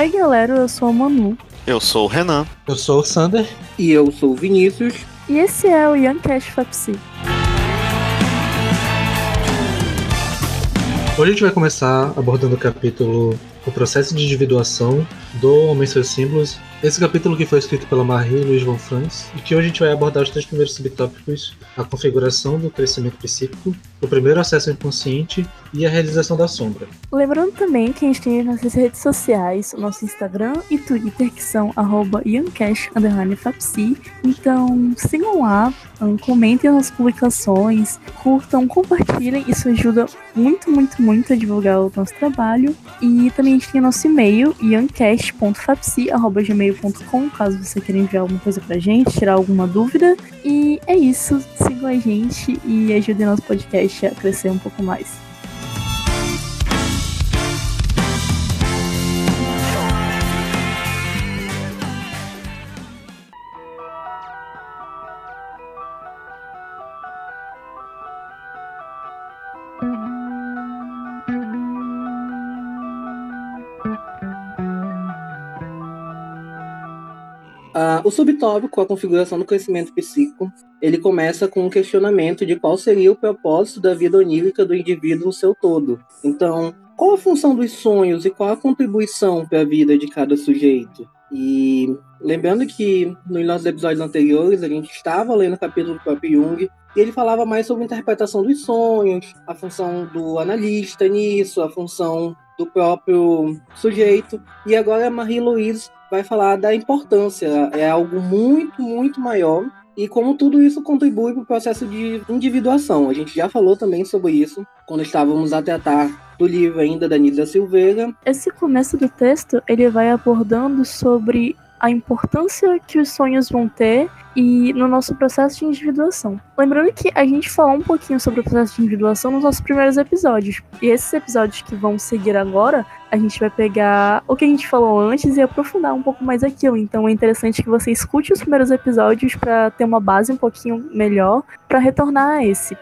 Oi, galera, eu sou a Manu. Eu sou o Renan. Eu sou o Sander. E eu sou o Vinícius. E esse é o Young Cash Fapsi. Hoje a gente vai começar abordando o capítulo O Processo de Individuação do Homem e seus Símbolos esse capítulo que foi escrito pela Marie e Luiz von Franz, e que hoje a gente vai abordar os três primeiros subtópicos: a configuração do crescimento psíquico, o primeiro acesso inconsciente e a realização da sombra. Lembrando também que a gente tem nossas redes sociais, o nosso Instagram e Twitter, que são youngcash_fapsi. Então sigam lá, comentem nas publicações, curtam, compartilhem, isso ajuda muito, muito, muito a divulgar o nosso trabalho. E também a gente tem nosso e-mail, youngcash.fapsi.gmail gmail.com, caso você queira enviar alguma coisa pra gente, tirar alguma dúvida. E é isso, sigam a gente e ajudem nosso podcast a crescer um pouco mais. Uh, o subtópico, a configuração do crescimento psíquico, ele começa com um questionamento de qual seria o propósito da vida onírica do indivíduo no seu todo. Então, qual a função dos sonhos e qual a contribuição para a vida de cada sujeito? E lembrando que nos nossos episódios anteriores a gente estava lendo o capítulo do próprio Jung e ele falava mais sobre a interpretação dos sonhos, a função do analista nisso, a função do próprio sujeito. E agora a Marie-Louise vai falar da importância, é algo muito, muito maior e como tudo isso contribui para o processo de individuação. A gente já falou também sobre isso quando estávamos a tratar do livro ainda da Nisa Silveira. Esse começo do texto ele vai abordando sobre a importância que os sonhos vão ter e no nosso processo de individuação. Lembrando que a gente falou um pouquinho sobre o processo de individuação nos nossos primeiros episódios. E esses episódios que vão seguir agora, a gente vai pegar o que a gente falou antes e aprofundar um pouco mais aquilo. Então é interessante que você escute os primeiros episódios para ter uma base um pouquinho melhor para retornar a esse,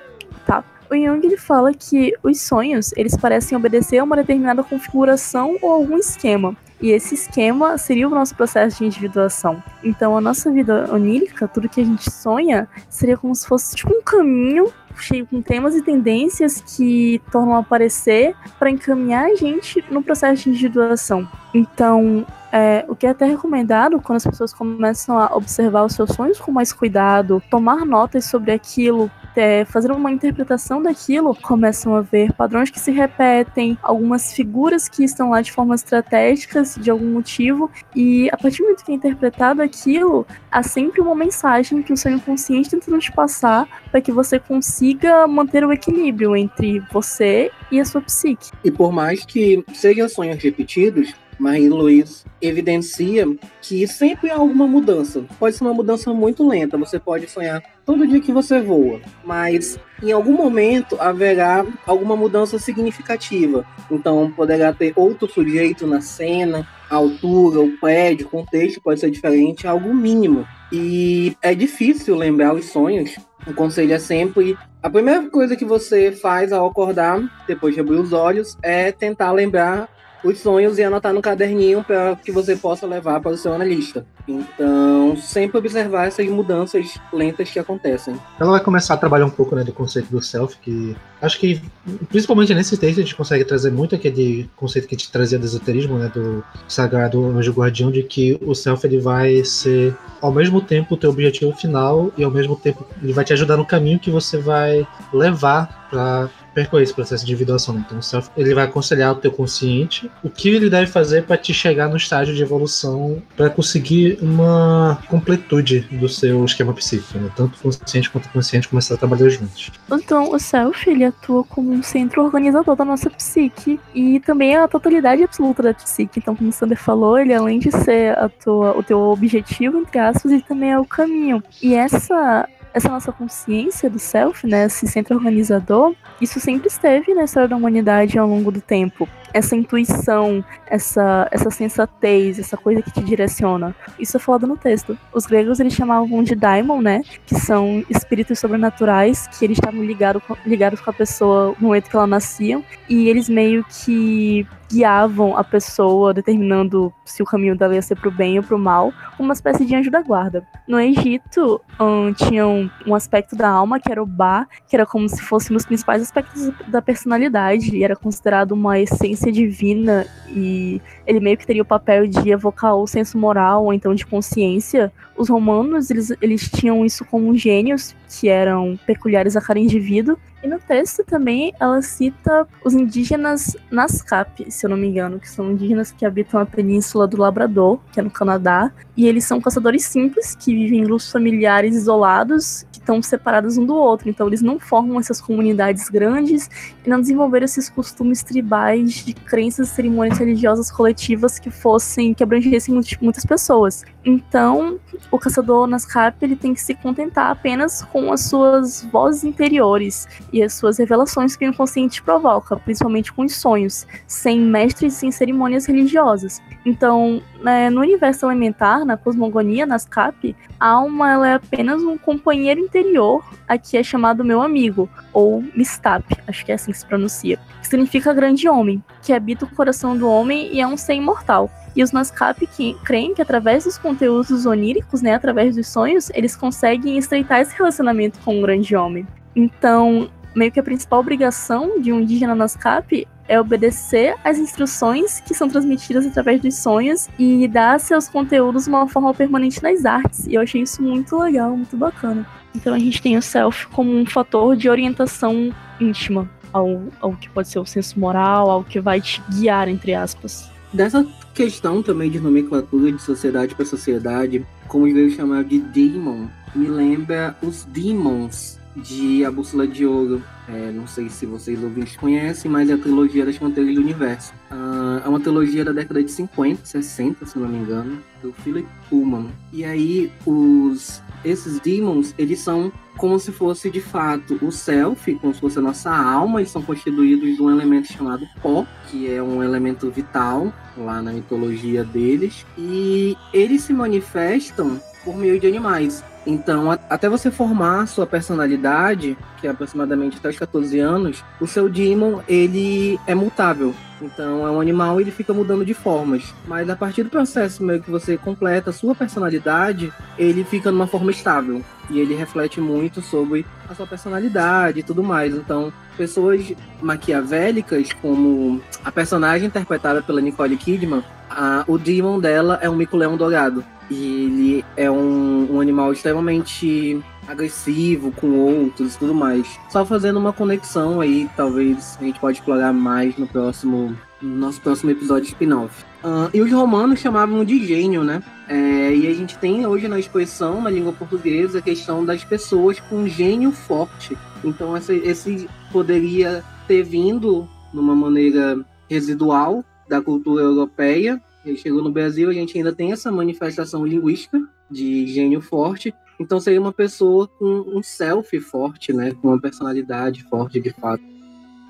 tá? O Jung ele fala que os sonhos, eles parecem obedecer a uma determinada configuração ou algum esquema. E esse esquema seria o nosso processo de individuação. Então, a nossa vida onírica, tudo que a gente sonha, seria como se fosse tipo um caminho cheio com temas e tendências que tornam a aparecer para encaminhar a gente no processo de individuação. Então, é, o que é até recomendado quando as pessoas começam a observar os seus sonhos com mais cuidado, tomar notas sobre aquilo, é, fazer uma interpretação daquilo, começam a ver padrões que se repetem, algumas figuras que estão lá de formas estratégicas de algum motivo, e a partir do momento que é interpretado aquilo, há sempre uma mensagem que o sonho consciente tentando te passar para que você consiga manter o equilíbrio entre você e a sua psique. E por mais que sejam sonhos repetidos, Marie-Louise evidencia que sempre há alguma mudança. Pode ser uma mudança muito lenta, você pode sonhar todo dia que você voa, mas em algum momento haverá alguma mudança significativa. Então poderá ter outro sujeito na cena, a altura, o prédio, o contexto pode ser diferente, algo mínimo. E é difícil lembrar os sonhos. O conselho é sempre a primeira coisa que você faz ao acordar, depois de abrir os olhos, é tentar lembrar os sonhos e anotar no caderninho para que você possa levar para o seu analista. Então, sempre observar essas mudanças lentas que acontecem. Ela vai começar a trabalhar um pouco né, do conceito do self, que acho que, principalmente nesse texto, a gente consegue trazer muito aquele conceito que a gente trazia do esoterismo, né, do sagrado anjo guardião, de que o self ele vai ser, ao mesmo tempo, o teu objetivo final e, ao mesmo tempo, ele vai te ajudar no caminho que você vai levar para percorrer esse processo de individuação. Né? Então, o self ele vai aconselhar o teu consciente o que ele deve fazer para te chegar no estágio de evolução para conseguir uma completude do seu esquema psíquico, né? tanto consciente quanto consciente começar a trabalhar juntos. Então, o self ele atua como um centro organizador da nossa psique e também a totalidade absoluta da psique. Então, como o Sander falou, ele além de ser tua, o teu objetivo, entre aspas, ele também é o caminho. E essa essa nossa consciência do self, né, esse centro organizador, isso sempre esteve na história da humanidade ao longo do tempo. Essa intuição, essa, essa sensatez, essa coisa que te direciona. Isso é falado no texto. Os gregos eles chamavam de daimon, né? Que são espíritos sobrenaturais que eles estavam ligados ligados com a pessoa no momento que ela nascia e eles meio que guiavam a pessoa, determinando se o caminho dela ia ser pro bem ou pro mal, uma espécie de anjo da guarda. No Egito, um, tinha um, um, aspecto da alma, que era o Ba, que era como se fosse um dos principais aspectos da personalidade, e era considerado uma essência divina, e ele meio que teria o papel de evocar o senso moral, ou então de consciência. Os romanos, eles, eles tinham isso como gênios, que eram peculiares a cada indivíduo, e no texto também ela cita os indígenas Nascap, se eu não me engano, que são indígenas que habitam a península do Labrador, que é no Canadá, e eles são caçadores simples que vivem em grupos familiares isolados estão separados um do outro. Então eles não formam essas comunidades grandes e não desenvolveram esses costumes tribais de crenças, cerimônias religiosas coletivas que fossem que abrangessem muitas pessoas. Então o caçador Nascap ele tem que se contentar apenas com as suas vozes interiores e as suas revelações que o inconsciente provoca, principalmente com os sonhos, sem mestres e sem cerimônias religiosas. Então, né, no universo elementar, na cosmogonia, nas CAP, a alma ela é apenas um companheiro interior, aqui é chamado meu amigo, ou Mistap, acho que é assim que se pronuncia, que significa grande homem, que habita o coração do homem e é um ser imortal. E os Nascap que creem que através dos conteúdos oníricos, né, através dos sonhos, eles conseguem estreitar esse relacionamento com um grande homem. Então, meio que a principal obrigação de um indígena Nascap é obedecer às instruções que são transmitidas através dos sonhos e dar seus conteúdos uma forma permanente nas artes. E eu achei isso muito legal, muito bacana. Então a gente tem o self como um fator de orientação íntima ao, ao que pode ser o senso moral, ao que vai te guiar, entre aspas. Dessa questão também de nomenclatura de sociedade para sociedade, como eles chamar de demon, me lembra os demons de A Bússola de Ouro. É, não sei se vocês ouvintes conhecem, mas é a trilogia das Fronteiras do Universo. Uh, é uma trilogia da década de 50, 60, se não me engano, do Philip Pullman. E aí, os, esses demons, eles são como se fosse de fato o self, como se fosse a nossa alma, eles são constituídos de um elemento chamado pó, que é um elemento vital lá na mitologia deles, e eles se manifestam por meio de animais. Então, até você formar sua personalidade, que é aproximadamente até os 14 anos, o seu Demon, ele é mutável. Então, é um animal e ele fica mudando de formas. Mas a partir do processo meio que você completa a sua personalidade, ele fica numa forma estável. E ele reflete muito sobre a sua personalidade e tudo mais. Então, pessoas maquiavélicas, como a personagem interpretada pela Nicole Kidman, a, o Demon dela é um mico-leão dourado. E ele é um, um animal extremamente agressivo com outros e tudo mais. Só fazendo uma conexão aí, talvez a gente pode explorar mais no próximo no nosso próximo episódio de spin-off. Uh, e os romanos chamavam de gênio, né? É, e a gente tem hoje na exposição, na língua portuguesa, a questão das pessoas com gênio forte. Então, esse, esse poderia ter vindo numa maneira residual da cultura europeia ele chegou no Brasil, a gente ainda tem essa manifestação linguística de gênio forte. Então seria uma pessoa com um self forte, né? Com uma personalidade forte de fato.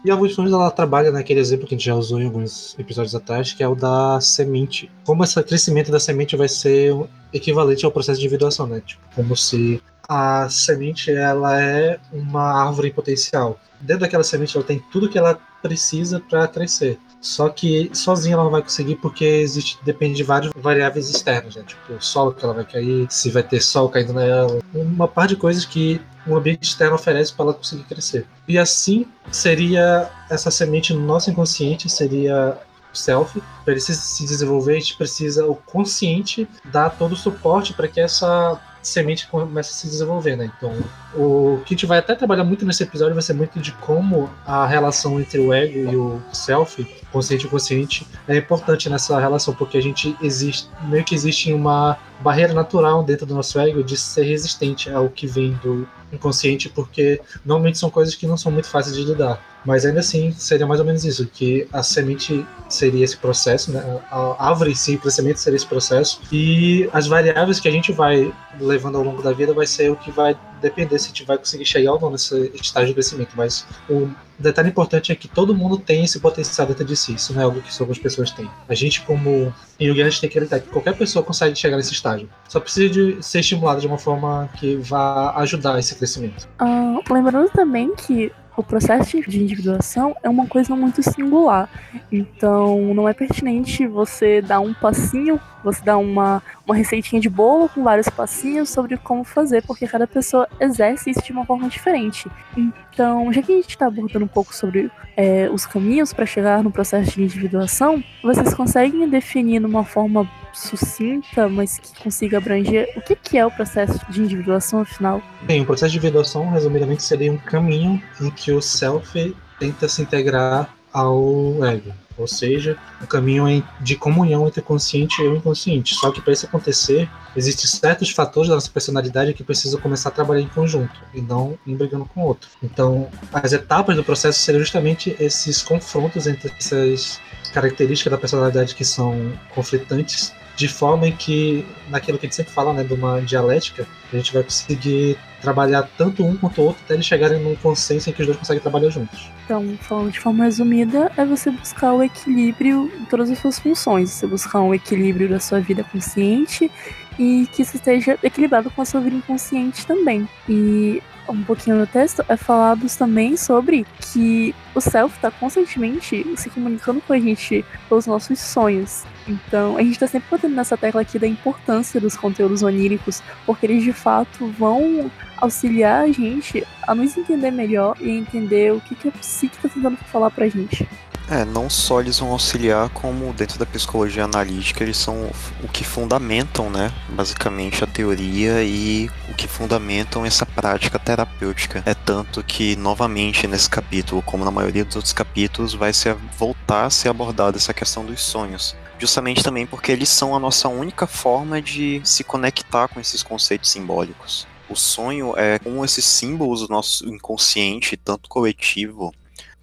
E a Augustinos ela trabalha naquele exemplo que a gente já usou em alguns episódios atrás, que é o da semente. Como esse crescimento da semente vai ser equivalente ao processo de individuação, né? Tipo, como se a semente ela é uma árvore potencial. Dentro daquela semente ela tem tudo que ela precisa para crescer. Só que sozinha ela não vai conseguir porque existe depende de várias variáveis externas, né? Tipo, o sol que ela vai cair, se vai ter sol caindo nela, uma par de coisas que um ambiente externo oferece para ela conseguir crescer. E assim seria essa semente no nosso inconsciente, seria o self. Para ele se desenvolver, a gente precisa o consciente dar todo o suporte para que essa semente começa a se desenvolver, né? Então, o que a gente vai até trabalhar muito nesse episódio vai ser muito de como a relação entre o ego e o self, consciente e consciente, é importante nessa relação, porque a gente existe, meio que existe uma barreira natural dentro do nosso ego de ser resistente ao que vem do inconsciente, porque normalmente são coisas que não são muito fáceis de lidar. Mas ainda assim, seria mais ou menos isso, que a semente seria esse processo, né? a árvore em si, o crescimento seria esse processo, e as variáveis que a gente vai levando ao longo da vida vai ser o que vai depender se a gente vai conseguir chegar ou não nesse estágio de crescimento. Mas o detalhe importante é que todo mundo tem esse potencial dentro de si, isso não é algo que só algumas pessoas têm. A gente, como Yugi, a gente tem que acreditar que qualquer pessoa consegue chegar nesse estágio, só precisa de ser estimulado de uma forma que vá ajudar esse crescimento. Uh, lembrando também que o processo de individuação é uma coisa muito singular. Então, não é pertinente você dar um passinho, você dar uma, uma receitinha de bolo com vários passinhos sobre como fazer, porque cada pessoa exerce isso de uma forma diferente. Então, já que a gente está abordando um pouco sobre é, os caminhos para chegar no processo de individuação, vocês conseguem definir numa forma sucinta, mas que consiga abranger o que, que é o processo de individuação, afinal? Bem, o processo de individuação, resumidamente, seria um caminho em que o self tenta se integrar ao ego, ou seja, um caminho de comunhão entre o consciente e o inconsciente. Só que para isso acontecer, existem certos fatores da nossa personalidade que precisam começar a trabalhar em conjunto e não um brigando com o outro. Então, as etapas do processo seriam justamente esses confrontos entre essas características da personalidade que são conflitantes de forma em que, naquilo que a gente sempre fala, né, de uma dialética, a gente vai conseguir trabalhar tanto um quanto o outro até eles chegarem num consenso em que os dois conseguem trabalhar juntos. Então, falando de forma resumida, é você buscar o equilíbrio em todas as suas funções. Você buscar um equilíbrio da sua vida consciente e que isso esteja equilibrado com a sua vida inconsciente também. E um pouquinho no texto é falado também sobre que o self está constantemente se comunicando com a gente pelos nossos sonhos. Então, a gente está sempre botando nessa tecla aqui da importância dos conteúdos oníricos, porque eles de fato vão auxiliar a gente a nos entender melhor e entender o que, que a psique está tentando falar pra gente. É, não só eles vão auxiliar, como dentro da psicologia analítica, eles são o que fundamentam, né, basicamente a teoria e o que fundamentam essa prática terapêutica. É tanto que, novamente, nesse capítulo, como na maioria dos outros capítulos, vai se voltar a ser abordada essa questão dos sonhos justamente também porque eles são a nossa única forma de se conectar com esses conceitos simbólicos. O sonho é como esses símbolos do nosso inconsciente, tanto coletivo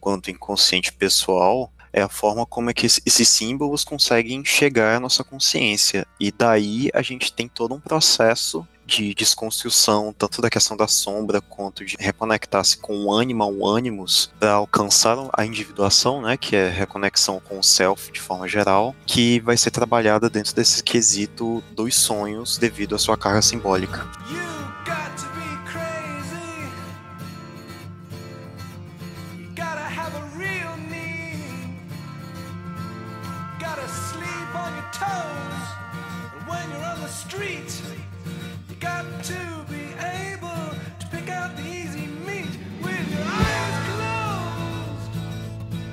quanto inconsciente pessoal, é a forma como é que esses símbolos conseguem chegar à nossa consciência. E daí a gente tem todo um processo de desconstrução, tanto da questão da sombra quanto de reconectar-se com o ânima, o ânimos, para alcançar a individuação, né, que é reconexão com o self de forma geral, que vai ser trabalhada dentro desse quesito dos sonhos devido à sua carga simbólica.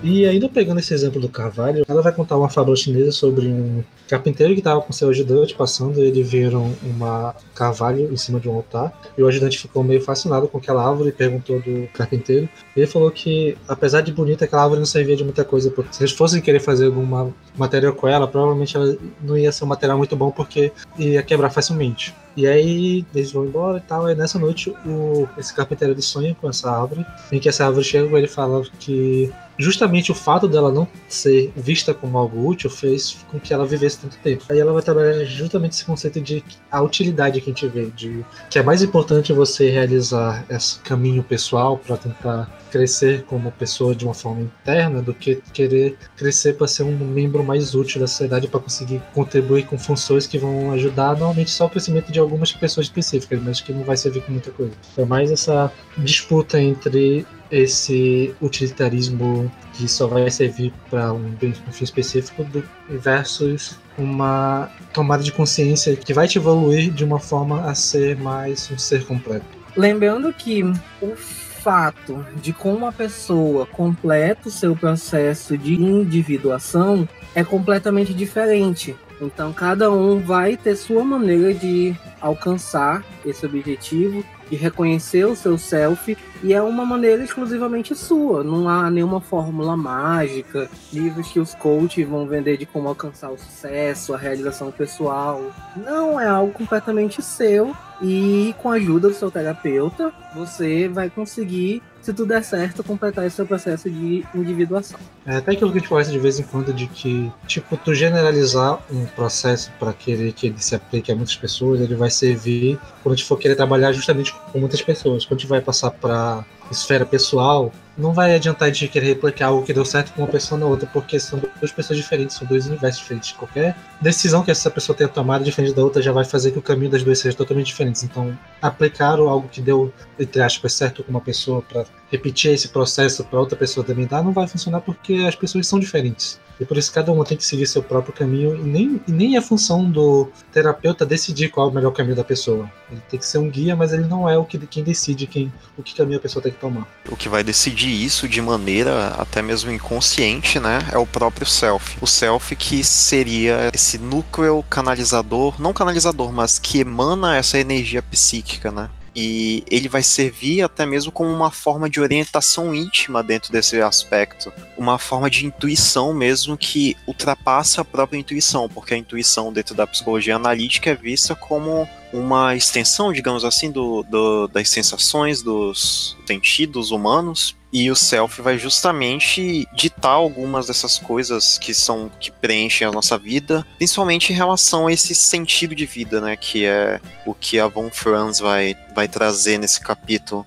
E ainda pegando esse exemplo do Carvalho, ela vai contar uma fábula chinesa sobre um carpinteiro que estava com seu ajudante passando e eles viram uma carvalho em cima de um altar. E o ajudante ficou meio fascinado com aquela árvore e perguntou do carpinteiro. Ele falou que, apesar de bonita, aquela árvore não servia de muita coisa, porque se eles fossem querer fazer alguma material com ela, provavelmente ela não ia ser um material muito bom porque ia quebrar facilmente. E aí eles vão embora e tal. E nessa noite o, esse carpinteiro ele sonha com essa árvore, em que essa árvore chega ele fala que justamente o fato dela não ser vista como algo útil fez com que ela vivesse tanto tempo. Aí ela vai trabalhar justamente esse conceito de a utilidade que a gente vê, de que é mais importante você realizar esse caminho pessoal para tentar crescer como pessoa de uma forma interna do que querer crescer para ser um membro mais útil da sociedade para conseguir contribuir com funções que vão ajudar normalmente só o crescimento de algumas pessoas específicas, mas que não vai servir com muita coisa. É mais essa disputa entre esse utilitarismo que só vai servir para um, fim específico do, versus uma tomada de consciência que vai te evoluir de uma forma a ser mais um ser completo. Lembrando que o fato de como uma pessoa completa o seu processo de individuação é completamente diferente. Então cada um vai ter sua maneira de alcançar esse objetivo, de reconhecer o seu self, e é uma maneira exclusivamente sua. Não há nenhuma fórmula mágica, livros que os coaches vão vender de como alcançar o sucesso, a realização pessoal. Não, é algo completamente seu e com a ajuda do seu terapeuta, você vai conseguir se tudo der certo, completar esse seu processo de individuação. É até aquilo que a gente faz de vez em quando de que, tipo, tu generalizar um processo para que ele, que ele se aplique a muitas pessoas, ele vai servir quando a gente for querer trabalhar justamente com muitas pessoas. Quando a gente vai passar para esfera pessoal, não vai adiantar de querer replicar algo que deu certo com uma pessoa na outra, porque são duas pessoas diferentes, são dois universos diferentes. Qualquer decisão que essa pessoa tenha tomado diferente da outra já vai fazer que o caminho das duas seja totalmente diferente. Então, aplicar algo que deu, entre aspas, certo com uma pessoa para repetir esse processo para outra pessoa também dar, não vai funcionar porque as pessoas são diferentes. E por isso cada um tem que seguir seu próprio caminho e nem, nem é função do terapeuta decidir qual é o melhor caminho da pessoa. Ele tem que ser um guia, mas ele não é o que quem decide quem, o que caminho a pessoa tem que tomar. O que vai decidir isso de maneira até mesmo inconsciente, né, é o próprio self. O self que seria esse núcleo canalizador, não canalizador, mas que emana essa energia psíquica, né? e ele vai servir até mesmo como uma forma de orientação íntima dentro desse aspecto, uma forma de intuição mesmo que ultrapassa a própria intuição, porque a intuição dentro da psicologia analítica é vista como uma extensão, digamos assim, do, do, das sensações, dos sentidos humanos, e o self vai justamente ditar algumas dessas coisas que são que preenchem a nossa vida, principalmente em relação a esse sentido de vida, né, que é o que a Von Franz vai vai trazer nesse capítulo.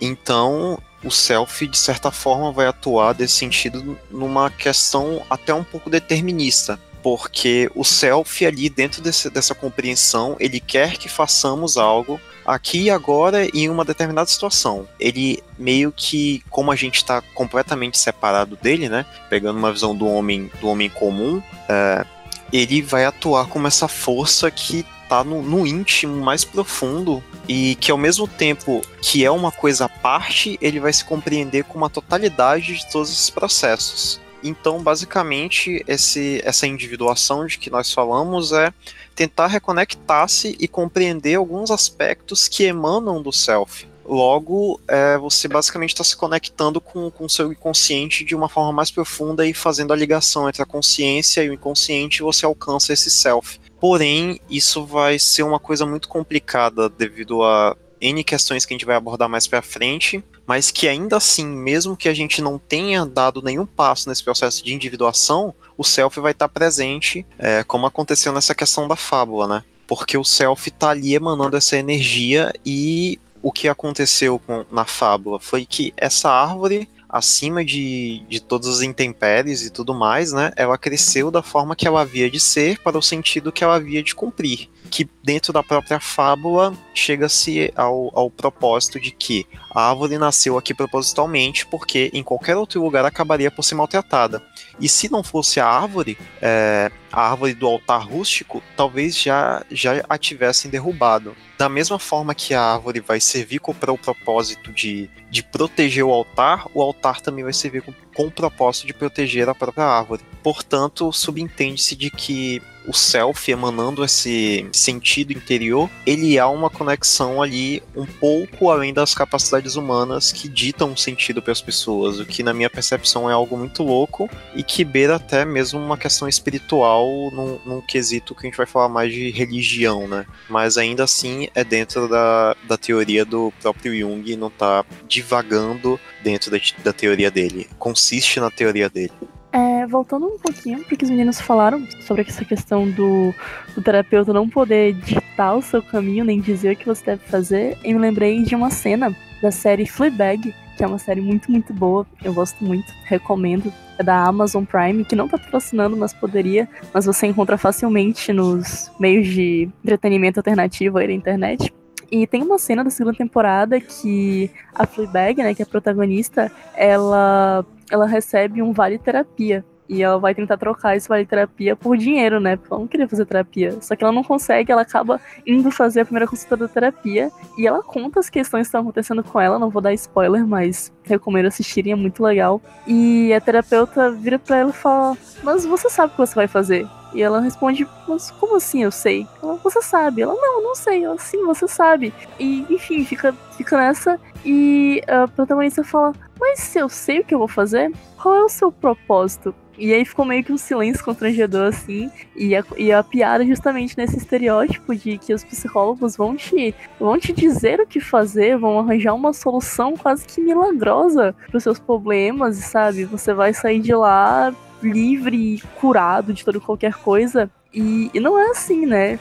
Então, o self de certa forma vai atuar desse sentido numa questão até um pouco determinista, porque o self ali dentro desse, dessa compreensão ele quer que façamos algo aqui e agora em uma determinada situação. Ele meio que, como a gente está completamente separado dele, né? Pegando uma visão do homem, do homem comum, é, ele vai atuar como essa força que tá no, no, íntimo mais profundo e que ao mesmo tempo que é uma coisa à parte, ele vai se compreender com uma totalidade de todos esses processos. Então, basicamente, esse, essa individuação de que nós falamos é tentar reconectar-se e compreender alguns aspectos que emanam do self. Logo, é, você basicamente está se conectando com o seu inconsciente de uma forma mais profunda e fazendo a ligação entre a consciência e o inconsciente, você alcança esse self. Porém, isso vai ser uma coisa muito complicada devido a N questões que a gente vai abordar mais para frente, mas que ainda assim, mesmo que a gente não tenha dado nenhum passo nesse processo de individuação, o self vai estar presente, é, como aconteceu nessa questão da fábula, né? Porque o self está ali emanando essa energia e o que aconteceu com, na fábula foi que essa árvore acima de, de todas as intempéries e tudo mais, né? Ela cresceu da forma que ela havia de ser para o sentido que ela havia de cumprir que dentro da própria fábula chega-se ao, ao propósito de que a árvore nasceu aqui propositalmente porque em qualquer outro lugar acabaria por ser maltratada. E se não fosse a árvore, é, a árvore do altar rústico, talvez já, já a tivessem derrubado. Da mesma forma que a árvore vai servir para o propósito de, de proteger o altar, o altar também vai servir com, com o propósito de proteger a própria árvore. Portanto, subentende-se de que o self emanando esse sentido interior, ele há uma conexão ali um pouco além das capacidades humanas que ditam um sentido para as pessoas, o que na minha percepção é algo muito louco e que beira até mesmo uma questão espiritual num, num quesito que a gente vai falar mais de religião, né? Mas ainda assim é dentro da, da teoria do próprio Jung não tá divagando dentro da, da teoria dele. Consiste na teoria dele. É, voltando um pouquinho porque os meninos falaram sobre essa questão do, do, terapeuta não poder ditar o seu caminho, nem dizer o que você deve fazer, eu me lembrei de uma cena da série Fleabag, que é uma série muito, muito boa, eu gosto muito, recomendo. É da Amazon Prime, que não tá patrocinando, mas poderia, mas você encontra facilmente nos meios de entretenimento alternativo aí na internet. E tem uma cena da segunda temporada que a Fleabag, né, que é a protagonista, ela ela recebe um vale terapia. E ela vai tentar trocar esse vale terapia por dinheiro, né? Porque ela não queria fazer terapia. Só que ela não consegue, ela acaba indo fazer a primeira consulta da terapia. E ela conta as questões que estão acontecendo com ela. Não vou dar spoiler, mas recomendo assistirem, é muito legal. E a terapeuta vira pra ela e fala: Mas você sabe o que você vai fazer? E ela responde, mas como assim eu sei? Ela, você sabe. Ela, não, não sei. Ela, sim, você sabe. E, enfim, fica, fica nessa. E a protagonista fala, mas se eu sei o que eu vou fazer, qual é o seu propósito? E aí ficou meio que um silêncio constrangedor, assim. E a, e a piada justamente nesse estereótipo de que os psicólogos vão te, vão te dizer o que fazer, vão arranjar uma solução quase que milagrosa para os seus problemas, sabe? Você vai sair de lá livre e curado de toda qualquer coisa. E, e, não é assim, né?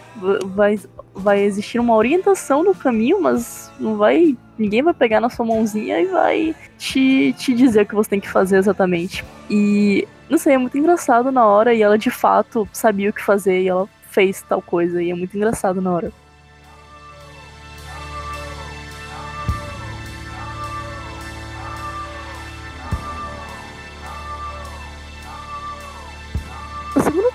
Vai, vai existir uma orientação no caminho, mas não vai. Ninguém vai pegar na sua mãozinha e vai te, te dizer o que você tem que fazer exatamente. E não sei, é muito engraçado na hora e ela de fato sabia o que fazer e ela fez tal coisa. E é muito engraçado na hora.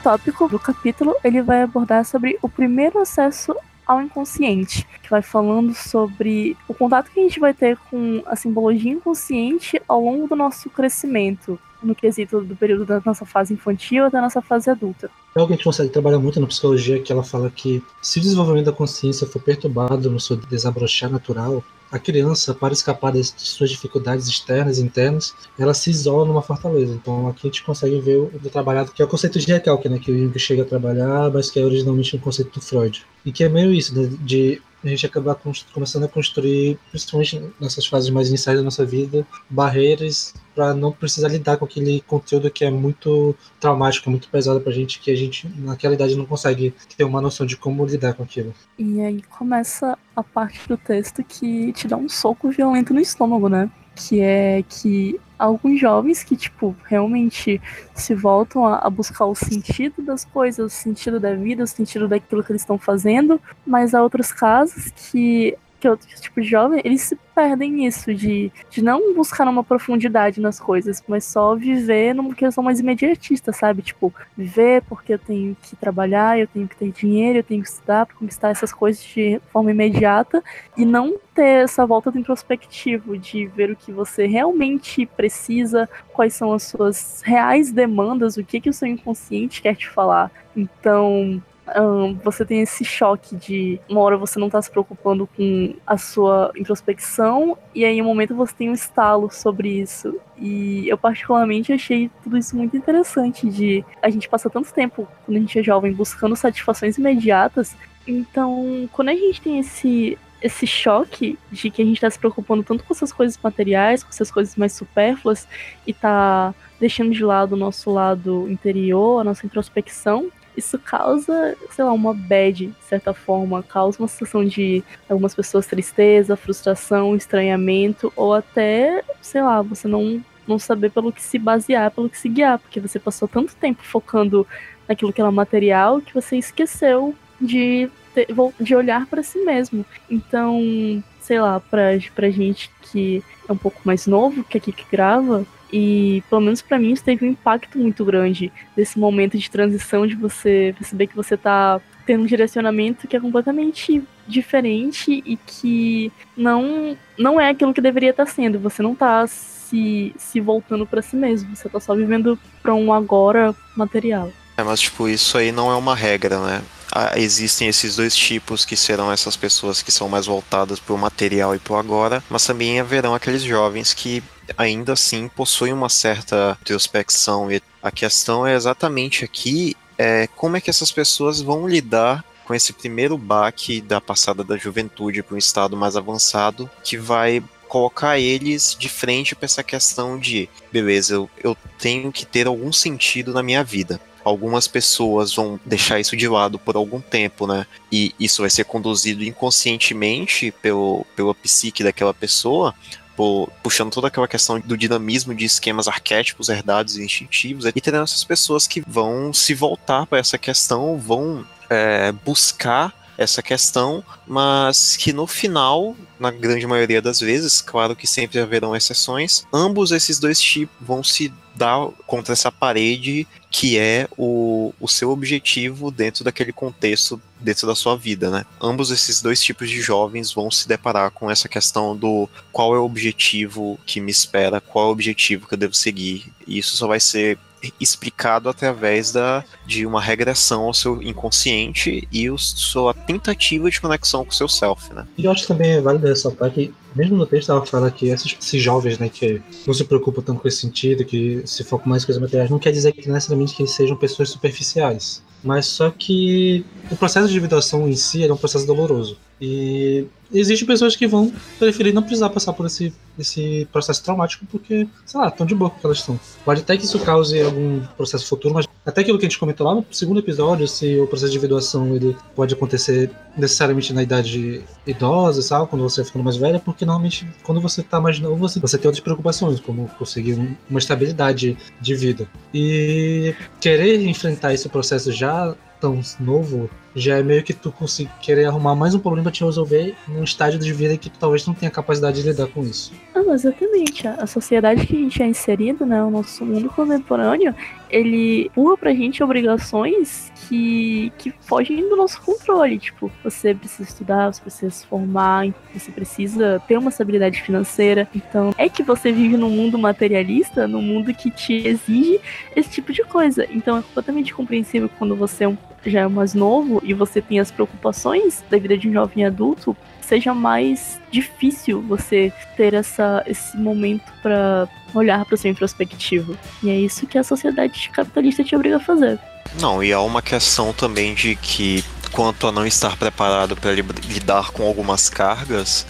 tópico do capítulo ele vai abordar sobre o primeiro acesso ao inconsciente, que vai falando sobre o contato que a gente vai ter com a simbologia inconsciente ao longo do nosso crescimento, no quesito do período da nossa fase infantil até a nossa fase adulta. É algo que a gente consegue trabalhar muito na psicologia, que ela fala que se o desenvolvimento da consciência for perturbado no seu desabrochar natural, a criança, para escapar das suas dificuldades externas e internas, ela se isola numa fortaleza. Então aqui a gente consegue ver o, trabalhado, que é o conceito de recalque, né, que o Jung chega a trabalhar, mas que é originalmente um conceito do Freud. E que é meio isso, né, de a gente acabar começando a construir, principalmente nessas fases mais iniciais da nossa vida, barreiras para não precisar lidar com aquele conteúdo que é muito traumático, muito pesado para a gente, que a gente naquela idade não consegue ter uma noção de como lidar com aquilo. E aí começa a parte do texto que te dá um soco violento no estômago, né? Que é que alguns jovens que, tipo, realmente se voltam a, a, buscar o sentido das coisas, o sentido da vida, o sentido daquilo que eles estão fazendo, mas há outros casos que que outro tipo de jovem, eles se perdem nisso, de, de não buscar uma profundidade nas coisas, mas só viver numa questão mais imediatista, sabe? Tipo, viver porque eu tenho que trabalhar, eu tenho que ter dinheiro, eu tenho que estudar para conquistar essas coisas de forma imediata e não ter essa volta do introspectivo, de ver o que você realmente precisa, quais são as suas reais demandas, o que, que o seu inconsciente quer te falar. Então, você tem esse choque de uma hora você não tá se preocupando com a sua introspecção e aí em um momento você tem um estalo sobre isso. E eu particularmente achei tudo isso muito interessante de a gente passa tanto tempo quando a gente é jovem buscando satisfações imediatas. Então, quando a gente tem esse esse choque de que a gente tá se preocupando tanto com essas coisas materiais, com essas coisas mais supérfluas e tá deixando de lado o nosso lado interior, a nossa introspecção, isso causa, sei lá, uma bad, de certa forma, causa uma sensação de algumas pessoas tristeza, frustração, estranhamento, ou até, sei lá, você não, não saber pelo que se basear, pelo que se guiar, porque você passou tanto tempo focando naquilo que era material que você esqueceu de, ter, de olhar para si mesmo. Então, sei lá, pra, pra gente que é um pouco mais novo, que aqui que grava, e pelo menos para mim isso teve um impacto muito grande desse momento de transição de você perceber que você tá tendo um direcionamento que é completamente diferente e que não não é aquilo que deveria estar tá sendo. Você não tá se, se voltando para si mesmo, você tá só vivendo para um agora material. É, mas tipo, isso aí não é uma regra, né? Ah, existem esses dois tipos que serão essas pessoas que são mais voltadas para o material e para o agora, mas também haverão aqueles jovens que ainda assim possuem uma certa introspecção. E a questão é exatamente aqui é, como é que essas pessoas vão lidar com esse primeiro baque da passada da juventude para um estado mais avançado, que vai colocar eles de frente para essa questão de, beleza, eu, eu tenho que ter algum sentido na minha vida algumas pessoas vão deixar isso de lado por algum tempo, né? E isso vai ser conduzido inconscientemente pelo, pela psique daquela pessoa puxando toda aquela questão do dinamismo de esquemas arquétipos herdados e instintivos, e terão essas pessoas que vão se voltar para essa questão, vão é, buscar essa questão, mas que no final, na grande maioria das vezes, claro que sempre haverão exceções, ambos esses dois tipos vão se dar contra essa parede que é o, o seu objetivo dentro daquele contexto, dentro da sua vida, né? Ambos esses dois tipos de jovens vão se deparar com essa questão do qual é o objetivo que me espera, qual é o objetivo que eu devo seguir. E isso só vai ser explicado através da, de uma regressão ao seu inconsciente e a sua tentativa de conexão com o seu self, né? E eu acho também é válido ressaltar que, mesmo no texto, ela fala que esses, esses, jovens, né, que não se preocupam tanto com esse sentido, que se focam mais em coisas materiais, não quer dizer que necessariamente que eles sejam pessoas superficiais. Mas só que o processo de individuação em si é um processo doloroso. E existem pessoas que vão preferir não precisar passar por esse, esse processo traumático porque, sei lá, estão de boa com o que elas estão. Pode até que isso cause algum processo futuro, mas até aquilo que a gente comentou lá no segundo episódio, se o processo de individuação ele pode acontecer necessariamente na idade idosa, sabe? Quando você é ficando mais velha, porque normalmente quando você está mais novo, você, você tem outras preocupações, como conseguir um, uma estabilidade de vida. E querer enfrentar esse processo já novo, já é meio que tu conseguir querer arrumar mais um problema pra te resolver num estágio de vida que tu talvez não tenha capacidade de lidar com isso. Ah, exatamente. A sociedade que a gente é inserido, né, o nosso mundo contemporâneo, ele empurra pra gente obrigações que, que fogem do nosso controle. Tipo, você precisa estudar, você precisa se formar, você precisa ter uma estabilidade financeira. Então, é que você vive num mundo materialista, num mundo que te exige esse tipo de coisa. Então, é completamente compreensível quando você é um já é mais novo e você tem as preocupações da vida de um jovem adulto, seja mais difícil você ter essa, esse momento para olhar para seu introspectivo. E é isso que a sociedade capitalista te obriga a fazer. Não, e há uma questão também de que quanto a não estar preparado para lidar com algumas cargas,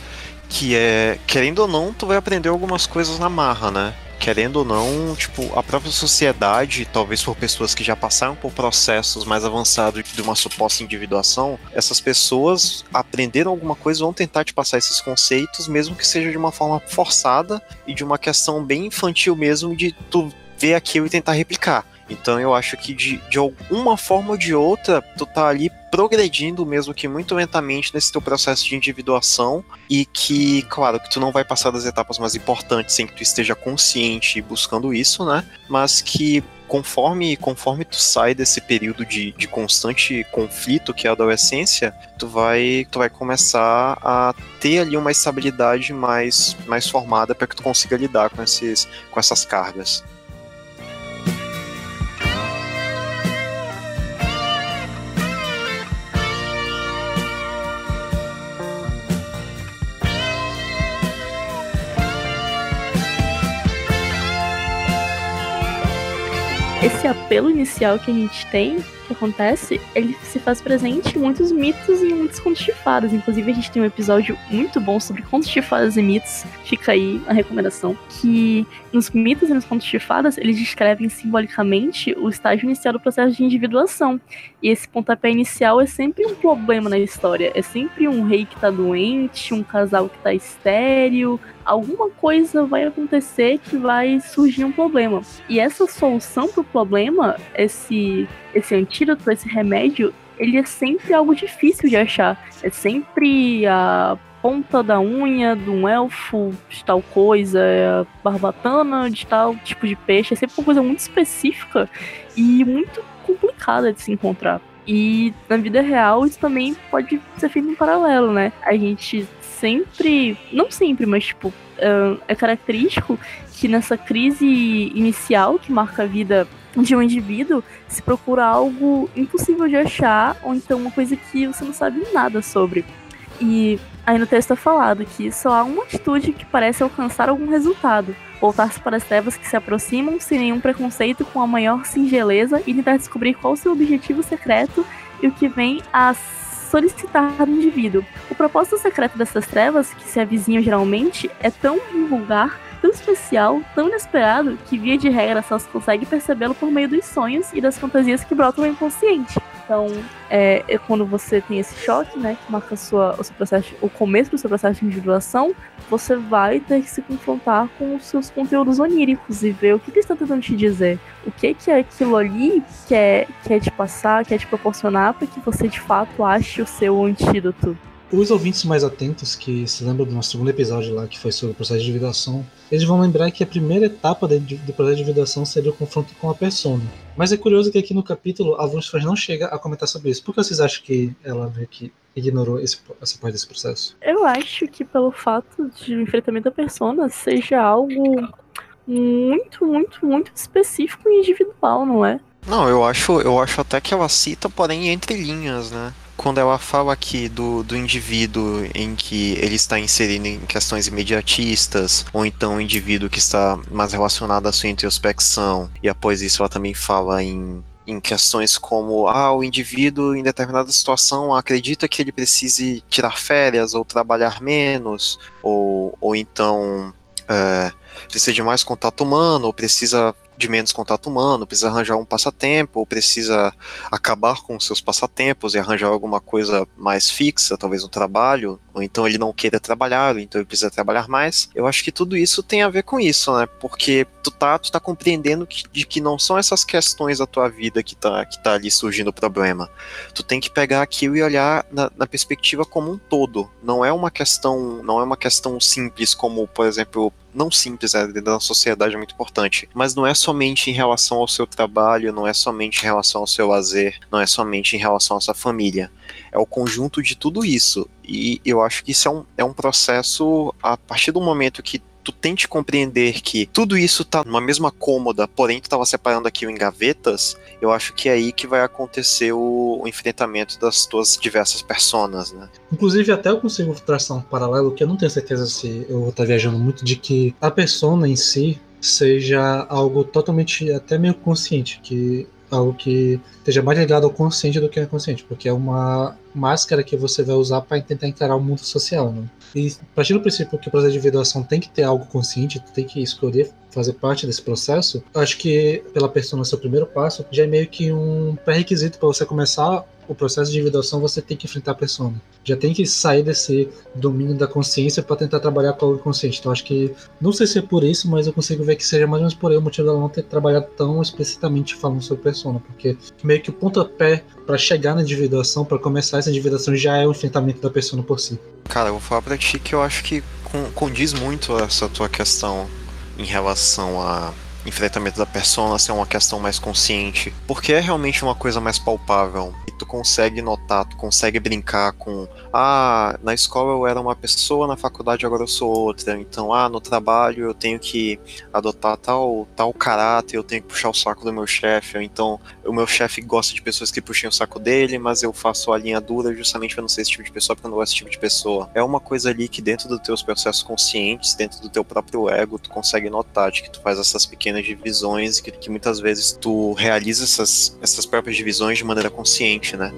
que é, querendo ou não, tu vai aprender algumas coisas na marra, né? Querendo ou não, tipo, a própria sociedade, talvez por pessoas que já passaram por processos mais avançados de uma suposta individuação, essas pessoas aprenderam alguma coisa, vão tentar te passar esses conceitos, mesmo que seja de uma forma forçada e de uma questão bem infantil mesmo de tu ver aquilo e tentar replicar. Então eu acho que de, de alguma forma ou de outra, tu tá ali progredindo mesmo que muito lentamente nesse teu processo de individuação e que, claro, que tu não vai passar das etapas mais importantes sem que tu esteja consciente buscando isso, né? Mas que conforme conforme tu sai desse período de, de constante conflito que é a adolescência, tu vai tu vai começar a ter ali uma estabilidade mais mais formada para que tu consiga lidar com esses com essas cargas. Esse apelo inicial que a gente tem, que acontece, ele se faz presente em muitos mitos e muitos contos de fadas. Inclusive, a gente tem um episódio muito bom sobre contos de fadas e mitos. Fica aí a recomendação. Que nos mitos e nos contos de fadas, eles descrevem simbolicamente o estágio inicial do processo de individuação. E esse pontapé inicial é sempre um problema na história. É sempre um rei que tá doente, um casal que tá estéreo, alguma coisa vai acontecer que vai surgir um problema. E essa solução para o problema, esse, esse antídoto, esse remédio, ele é sempre algo difícil de achar. É sempre a ponta da unha de um elfo de tal coisa, é a barbatana de tal tipo de peixe. É sempre uma coisa muito específica e muito complicada de se encontrar. E na vida real isso também pode ser feito em paralelo, né? A gente sempre, não sempre, mas tipo, é característico que nessa crise inicial que marca a vida de um indivíduo se procura algo impossível de achar ou então uma coisa que você não sabe nada sobre. E aí no texto é falado que só há uma atitude que parece alcançar algum resultado: voltar-se para as trevas que se aproximam sem nenhum preconceito com a maior singeleza e tentar descobrir qual o seu objetivo secreto e o que vem a solicitar do indivíduo. O propósito secreto dessas trevas, que se avizinham geralmente, é tão vulgar, tão especial, tão inesperado, que via de regra só se consegue percebê-lo por meio dos sonhos e das fantasias que brotam no inconsciente. Então, é, é, quando você tem esse choque, né, que marca sua, o, seu processo, o começo do seu processo de individuação, você vai ter que se confrontar com os seus conteúdos oníricos e ver o que, que está tentando te dizer. O que, que é aquilo ali quer, quer te passar, quer te proporcionar para que você de fato ache o seu antídoto. Os ouvintes mais atentos que se lembram do nosso segundo episódio lá, que foi sobre o processo de individuação, eles vão lembrar que a primeira etapa do processo de individuação seria o confronto com a persona. Mas é curioso que aqui no capítulo a Von não chega a comentar sobre isso. Por que vocês acham que ela meio que ignorou esse, essa parte desse processo? Eu acho que pelo fato de o enfrentamento da persona seja algo muito, muito, muito específico e individual, não é? Não, eu acho, eu acho até que ela cita, porém, entre linhas, né? Quando ela fala aqui do, do indivíduo em que ele está inserido em questões imediatistas, ou então o indivíduo que está mais relacionado à sua introspecção, e após isso ela também fala em em questões como ah, o indivíduo em determinada situação acredita que ele precise tirar férias ou trabalhar menos, ou, ou então é, precisa de mais contato humano, ou precisa de menos contato humano, precisa arranjar um passatempo, ou precisa acabar com seus passatempos e arranjar alguma coisa mais fixa, talvez um trabalho, ou então ele não queira trabalhar, ou então ele precisa trabalhar mais. Eu acho que tudo isso tem a ver com isso, né? Porque tu tá, tu tá compreendendo que, de que não são essas questões da tua vida que tá, que tá ali surgindo o problema. Tu tem que pegar aquilo e olhar na, na perspectiva como um todo. Não é uma questão, não é uma questão simples como, por exemplo, não simples, é, dentro da sociedade é muito importante, mas não é somente em relação ao seu trabalho, não é somente em relação ao seu lazer, não é somente em relação à sua família. É o conjunto de tudo isso. E eu acho que isso é um, é um processo, a partir do momento que tu tente compreender que tudo isso tá numa mesma cômoda, porém tu tava separando aquilo em gavetas, eu acho que é aí que vai acontecer o, o enfrentamento das tuas diversas personas, né? Inclusive, até eu consigo traçar um paralelo que eu não tenho certeza se eu vou estar viajando muito, de que a persona em si seja algo totalmente até meio consciente, que algo que esteja mais ligado ao consciente do que ao inconsciente, porque é uma máscara que você vai usar para tentar encarar o mundo social, né? E a partir do princípio que o processo de individuação tem que ter algo consciente, tem que escolher fazer parte desse processo, acho que pela persona ser o primeiro passo já é meio que um pré-requisito para você começar o processo de individuação, você tem que enfrentar a persona. Já tem que sair desse domínio da consciência para tentar trabalhar com o inconsciente. Então acho que, não sei se é por isso, mas eu consigo ver que seja mais ou menos por aí o motivo dela não ter trabalhado tão explicitamente falando sobre persona, porque meio que o pontapé para chegar na individuação, para começar essa individuação, já é o enfrentamento da persona por si. Cara, eu vou falar pra ti que eu acho que condiz muito essa tua questão em relação a enfrentamento da persona ser uma questão mais consciente, porque é realmente uma coisa mais palpável tu consegue notar, tu consegue brincar com ah, na escola eu era uma pessoa, na faculdade agora eu sou outra. Então, ah, no trabalho eu tenho que adotar tal, tal caráter, eu tenho que puxar o saco do meu chefe. Então, o meu chefe gosta de pessoas que puxem o saco dele, mas eu faço a linha dura justamente para não ser esse tipo de pessoa, eu não gosto desse tipo de pessoa. É uma coisa ali que dentro dos teus processos conscientes, dentro do teu próprio ego, tu consegue notar de que tu faz essas pequenas divisões e que, que muitas vezes tu realiza essas, essas próprias divisões de maneira consciente né?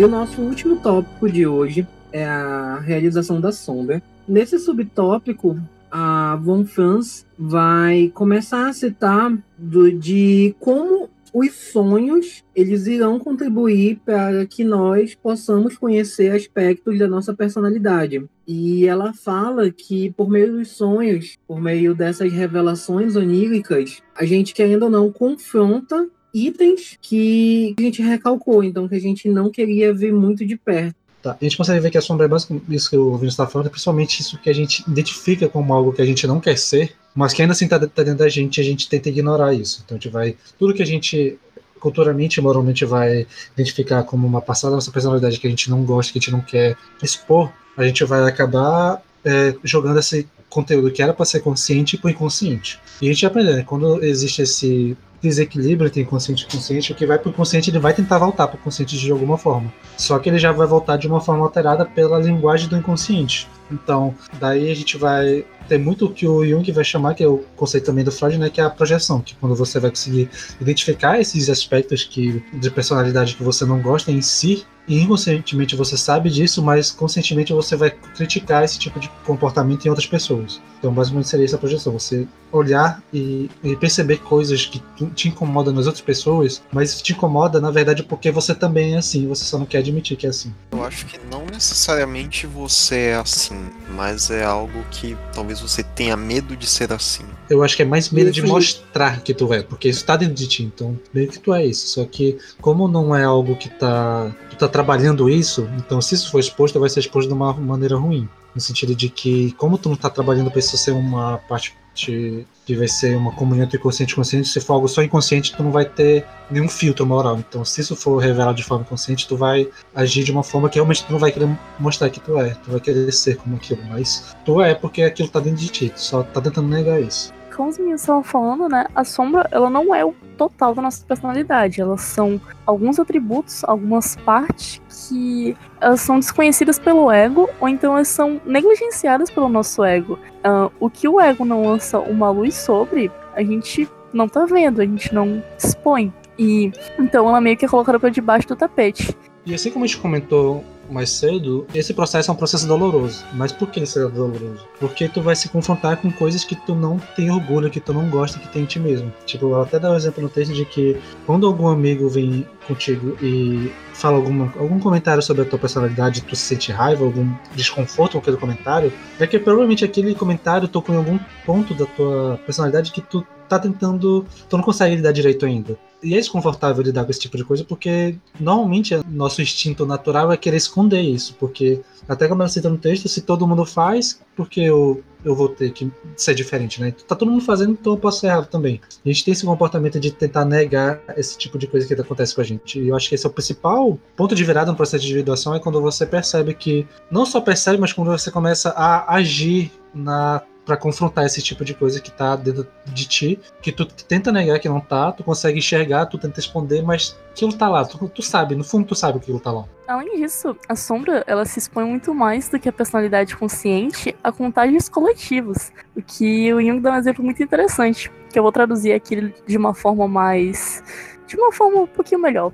E o nosso último tópico de hoje é a realização da sombra. Nesse subtópico, a Von Franz vai começar a citar do, de como os sonhos eles irão contribuir para que nós possamos conhecer aspectos da nossa personalidade. E ela fala que por meio dos sonhos, por meio dessas revelações oníricas, a gente querendo ou não confronta itens que a gente recalcou, então que a gente não queria ver muito de perto. Tá. A gente consegue ver que a sombra é basicamente isso que o Vinícius está falando, principalmente isso que a gente identifica como algo que a gente não quer ser, mas que ainda assim está tá dentro da gente e a gente tenta ignorar isso. Então a gente vai. Tudo que a gente culturalmente e moralmente vai identificar como uma passada da nossa personalidade que a gente não gosta, que a gente não quer expor, a gente vai acabar é, jogando esse conteúdo que era para ser consciente para o inconsciente. E a gente aprende, né? Quando existe esse desequilíbrio entre inconsciente e consciente, o que vai para o consciente ele vai tentar voltar para o consciente de alguma forma. Só que ele já vai voltar de uma forma alterada pela linguagem do inconsciente. Então, daí a gente vai ter muito o que o Jung vai chamar, que é o conceito também do Freud, né, que é a projeção, que quando você vai conseguir identificar esses aspectos que, de personalidade que você não gosta em si, e inconscientemente você sabe disso, mas conscientemente você vai criticar esse tipo de comportamento em outras pessoas. Então, basicamente seria essa projeção: você olhar e, e perceber coisas que te incomodam nas outras pessoas, mas te incomoda, na verdade, porque você também é assim, você só não quer admitir que é assim. Eu acho que não necessariamente você é assim, mas é algo que talvez você tenha medo de ser assim. Eu acho que é mais medo de mostrar que tu é, porque isso tá dentro de ti, então meio que tu é isso. Só que, como não é algo que tá. Tu tá trabalhando isso, então se isso for exposto, vai ser exposto de uma maneira ruim. No sentido de que, como tu não tá trabalhando pra isso ser uma parte que vai ser uma comunhão entre inconsciente e consciente, se for algo só inconsciente, tu não vai ter nenhum filtro moral. Então, se isso for revelado de forma consciente, tu vai agir de uma forma que realmente tu não vai querer mostrar que tu é, tu vai querer ser como aquilo, mas tu é porque aquilo tá dentro de ti, tu só tá tentando negar isso como os meninos estavam falando, né, a sombra, ela não é o total da nossa personalidade. Elas são alguns atributos, algumas partes que elas são desconhecidas pelo ego, ou então elas são negligenciadas pelo nosso ego. Uh, o que o ego não lança uma luz sobre, a gente não tá vendo, a gente não expõe. E então ela meio que é colocada para debaixo do tapete. E assim como a gente comentou mais cedo, esse processo é um processo doloroso. Mas por que será doloroso? Porque tu vai se confrontar com coisas que tu não tem orgulho, que tu não gosta, que tem em ti mesmo. Tipo, eu até dar um exemplo no texto de que quando algum amigo vem contigo e fala alguma, algum comentário sobre a tua personalidade, tu sente raiva, algum desconforto com aquele comentário, é que provavelmente aquele comentário tocou em algum ponto da tua personalidade que tu tá tentando. Tu não consegue lidar direito ainda. E é desconfortável lidar com esse tipo de coisa porque normalmente nosso instinto natural é querer esconder isso. Porque, até como ela cita no texto, se todo mundo faz, porque eu, eu vou ter que ser diferente, né? Tá todo mundo fazendo, então eu posso ser errado também. A gente tem esse comportamento de tentar negar esse tipo de coisa que acontece com a gente. E eu acho que esse é o principal ponto de virada no processo de individuação é quando você percebe que. Não só percebe, mas quando você começa a agir na para confrontar esse tipo de coisa que tá dentro de ti, que tu tenta negar que não tá, tu consegue enxergar, tu tenta esconder, mas aquilo tá lá, tu, tu sabe, no fundo tu sabe que aquilo tá lá. Além disso, a sombra, ela se expõe muito mais do que a personalidade consciente a contágios coletivos, o que o Jung dá um exemplo muito interessante, que eu vou traduzir aqui de uma forma mais... de uma forma um pouquinho melhor.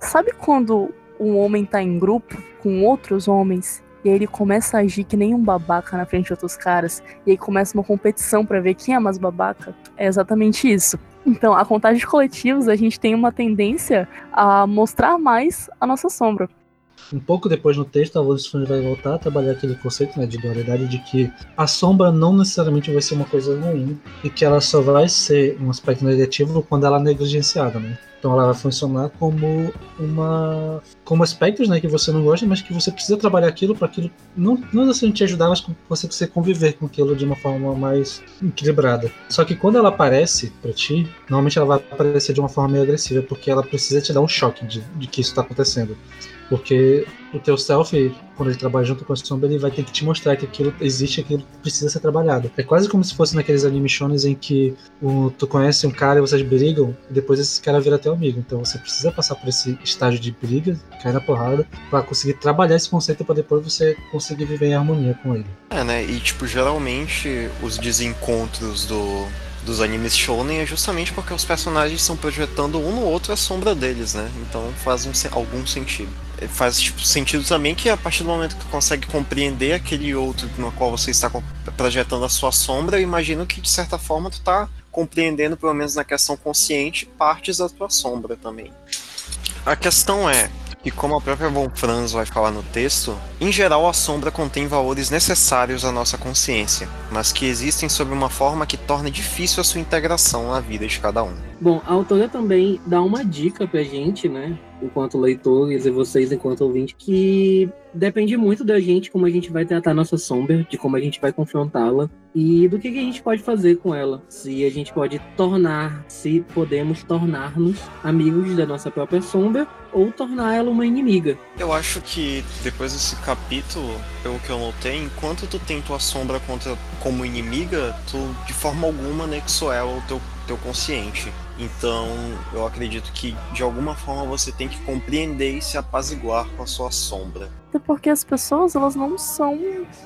Sabe quando um homem tá em grupo com outros homens e aí ele começa a agir que nem um babaca na frente de outros caras. E aí começa uma competição para ver quem é mais babaca. É exatamente isso. Então, a contagem de coletivos, a gente tem uma tendência a mostrar mais a nossa sombra. Um pouco depois no texto, a Wolfsfund vai voltar a trabalhar aquele conceito né, de dualidade de que a sombra não necessariamente vai ser uma coisa ruim e que ela só vai ser um aspecto negativo quando ela é negligenciada, né? Então ela vai funcionar como uma como aspectos, né, que você não gosta, mas que você precisa trabalhar aquilo para aquilo não não necessariamente te ajudar, mas você precisa conviver com aquilo de uma forma mais equilibrada. Só que quando ela aparece para ti, normalmente ela vai aparecer de uma forma meio agressiva, porque ela precisa te dar um choque de, de que isso está acontecendo. Porque o teu self, quando ele trabalha junto com a sombra, ele vai ter que te mostrar que aquilo existe, aquilo precisa ser trabalhado. É quase como se fosse naqueles anime shonen em que o, tu conhece um cara e vocês brigam, e depois esse cara vira teu amigo. Então você precisa passar por esse estágio de briga, cair na porrada, para conseguir trabalhar esse conceito para depois você conseguir viver em harmonia com ele. É, né? E tipo, geralmente os desencontros do dos animes shonen é justamente porque os personagens estão projetando um no outro a sombra deles, né? Então faz um, algum sentido. Faz tipo, sentido também que a partir do momento que tu consegue compreender aquele outro no qual você está projetando a sua sombra, eu imagino que de certa forma tu está compreendendo, pelo menos na questão consciente, partes da tua sombra também. A questão é, e como a própria Von Franz vai falar no texto, em geral a sombra contém valores necessários à nossa consciência, mas que existem sob uma forma que torna difícil a sua integração na vida de cada um. Bom, a autora também dá uma dica pra gente, né? Enquanto leitores e vocês enquanto ouvintes, que depende muito da gente como a gente vai tratar nossa sombra, de como a gente vai confrontá-la e do que, que a gente pode fazer com ela. Se a gente pode tornar, se podemos tornar-nos amigos da nossa própria sombra ou tornar ela uma inimiga. Eu acho que depois desse capítulo, pelo que eu notei, enquanto tu tem tua sombra contra, como inimiga, tu de forma alguma anexou ela ao teu, teu consciente. Então, eu acredito que de alguma forma você tem que compreender e se apaziguar com a sua sombra. até porque as pessoas elas não são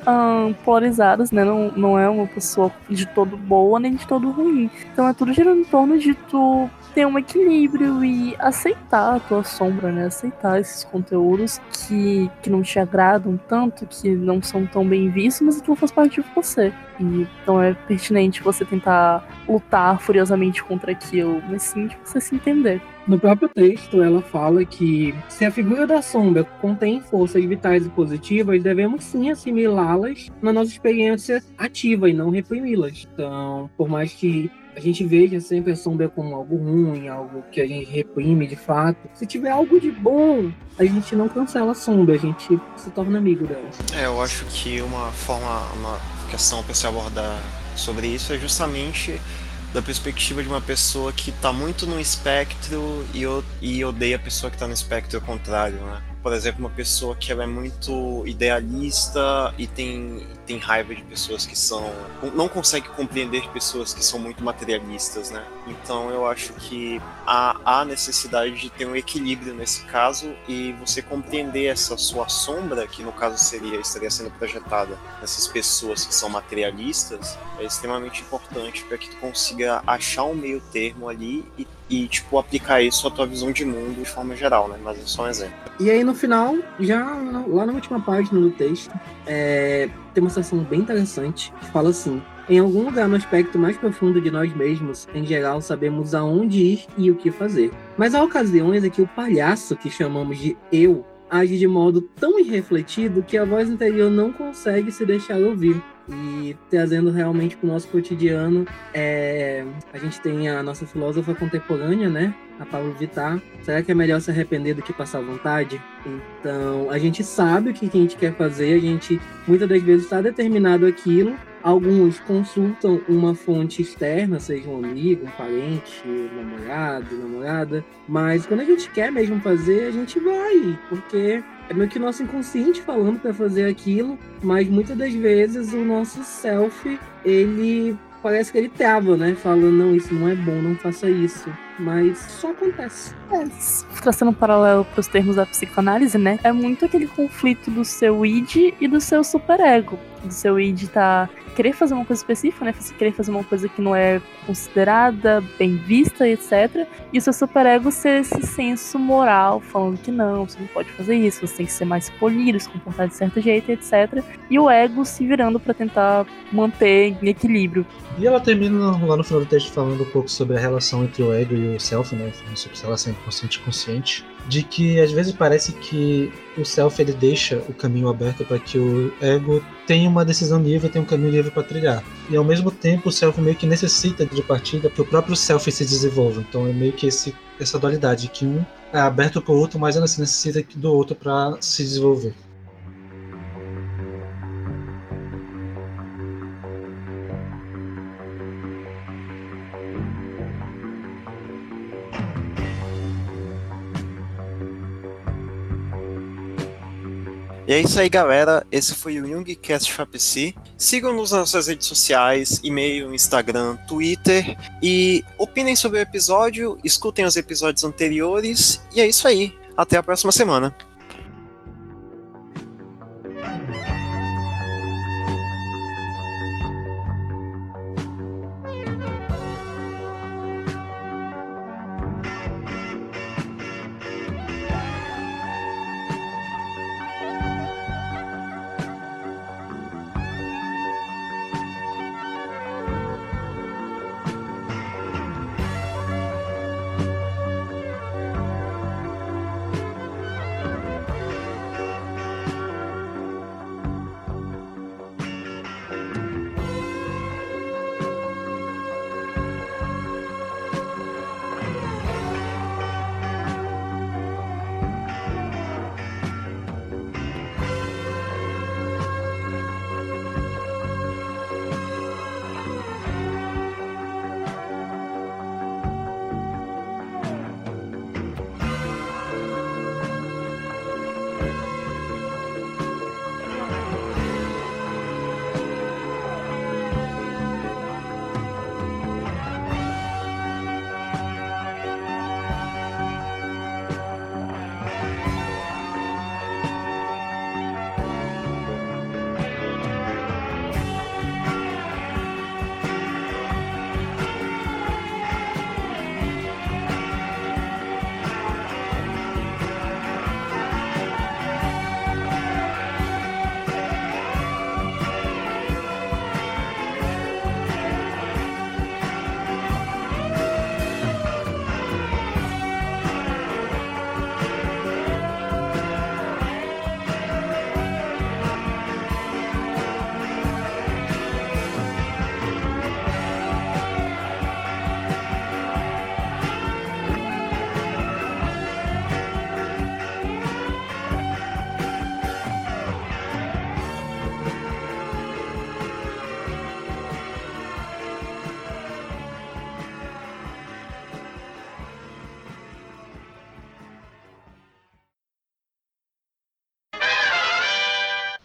ah, polarizadas, né? Não, não é uma pessoa de todo boa nem de todo ruim. Então é tudo girando em torno de tu ter um equilíbrio e aceitar a tua sombra, né? Aceitar esses conteúdos que, que não te agradam tanto, que não são tão bem vistos, mas aquilo faz parte de você. E, então é pertinente você tentar lutar furiosamente contra aquilo, mas sim de você se entender. No próprio texto, ela fala que se a figura da sombra contém forças vitais e positivas, devemos sim assimilá-las na nossa experiência ativa e não reprimi-las. Então, por mais que a gente veja sempre a sombra como algo ruim, algo que a gente reprime de fato. Se tiver algo de bom, a gente não cancela a sombra, a gente se torna amigo dela. É, eu acho que uma forma, uma questão para se abordar sobre isso é justamente da perspectiva de uma pessoa que está muito no espectro e, e odeia a pessoa que está no espectro contrário, né? Por exemplo, uma pessoa que ela é muito idealista e tem, tem raiva de pessoas que são. não consegue compreender pessoas que são muito materialistas, né? Então eu acho que há, há necessidade de ter um equilíbrio nesse caso e você compreender essa sua sombra, que no caso seria estaria sendo projetada nessas pessoas que são materialistas, é extremamente importante para que tu consiga achar um meio termo ali e e, tipo, aplicar isso à tua visão de mundo de forma geral, né? Mas é só um exemplo. E aí, no final, já lá na última página do texto, é, tem uma seção bem interessante que fala assim: em algum lugar no aspecto mais profundo de nós mesmos, em geral, sabemos aonde ir e o que fazer. Mas há ocasiões em que o palhaço que chamamos de eu age de modo tão irrefletido que a voz interior não consegue se deixar ouvir e trazendo realmente para o nosso cotidiano. É, a gente tem a nossa filósofa contemporânea, né? A Pablo Vittar. Será que é melhor se arrepender do que passar vontade? Então, a gente sabe o que a gente quer fazer, a gente muitas das vezes está determinado aquilo. Alguns consultam uma fonte externa, seja um amigo, um parente, um namorado, namorada, mas quando a gente quer mesmo fazer, a gente vai, porque é meio que o nosso inconsciente falando para fazer aquilo, mas muitas das vezes o nosso self, ele parece que ele trava, né? Falando, não, isso não é bom, não faça isso. Mas só acontece. É, traçando um paralelo para os termos da psicanálise, né? É muito aquele conflito do seu id e do seu superego. Do seu id tá querer fazer uma coisa específica, né? Querer fazer uma coisa que não é considerada, bem vista, etc. E o seu superego ser esse senso moral, falando que não, você não pode fazer isso, você tem que ser mais polido, se comportar de certo jeito, etc. E o ego se virando para tentar manter em equilíbrio. E ela termina lá no final do texto falando um pouco sobre a relação entre o ego e o self, né? Sobre a relação inconsciente e consciente de que às vezes parece que o self ele deixa o caminho aberto para que o ego tenha uma decisão livre, tenha um caminho livre para trilhar. E ao mesmo tempo o self meio que necessita de partida para o próprio self se desenvolva. Então é meio que esse, essa dualidade que um é aberto para o outro, mas ainda assim necessita do outro para se desenvolver. E é isso aí, galera. Esse foi o Jungcast FAPC. Sigam-nos nas nossas redes sociais, e-mail, Instagram, Twitter. E opinem sobre o episódio, escutem os episódios anteriores. E é isso aí. Até a próxima semana.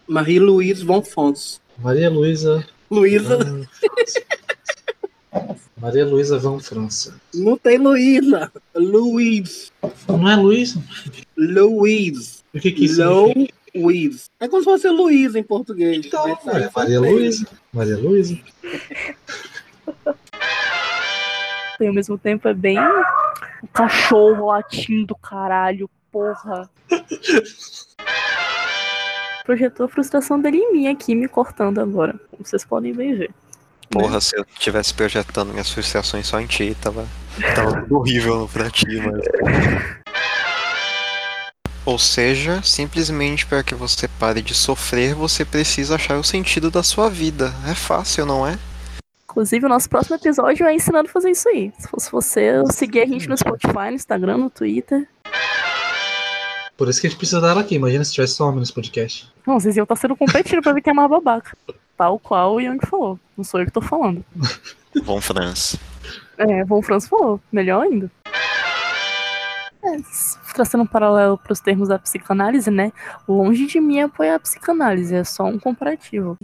Marie-Louise von Fons. Maria Luísa. Luísa, Van. Maria Luísa Van França. não tem Luísa. Luiz. Não é Luísa? Luiz. O que que isso significa? Louise. É como se fosse Luísa em português. Então, é sabe, Maria. Luísa. Maria Luísa. E ao mesmo tempo é bem o cachorro latindo do caralho, porra. Projetou a frustração dele em mim aqui, me cortando agora. Como vocês podem bem ver. Porra, se eu tivesse projetando minhas frustrações só em ti, tava, tava horrível pra ti, mas. Ou seja, simplesmente para que você pare de sofrer, você precisa achar o sentido da sua vida. É fácil, não é? Inclusive, o nosso próximo episódio é ensinando a fazer isso aí. Se fosse você, seguir a gente no Spotify, no Instagram, no Twitter. Por isso que a gente precisa dela aqui. Imagina se tivesse só homem nesse podcast. Não, vocês iam estar sendo competindo pra ver quem é mais babaca. Tal qual o Young falou. Não sou eu que tô falando. Von Franz. É, Von Franz falou. Melhor ainda. É, traçando um paralelo pros termos da psicanálise, né? Longe de mim apoiar a psicanálise, é só um comparativo.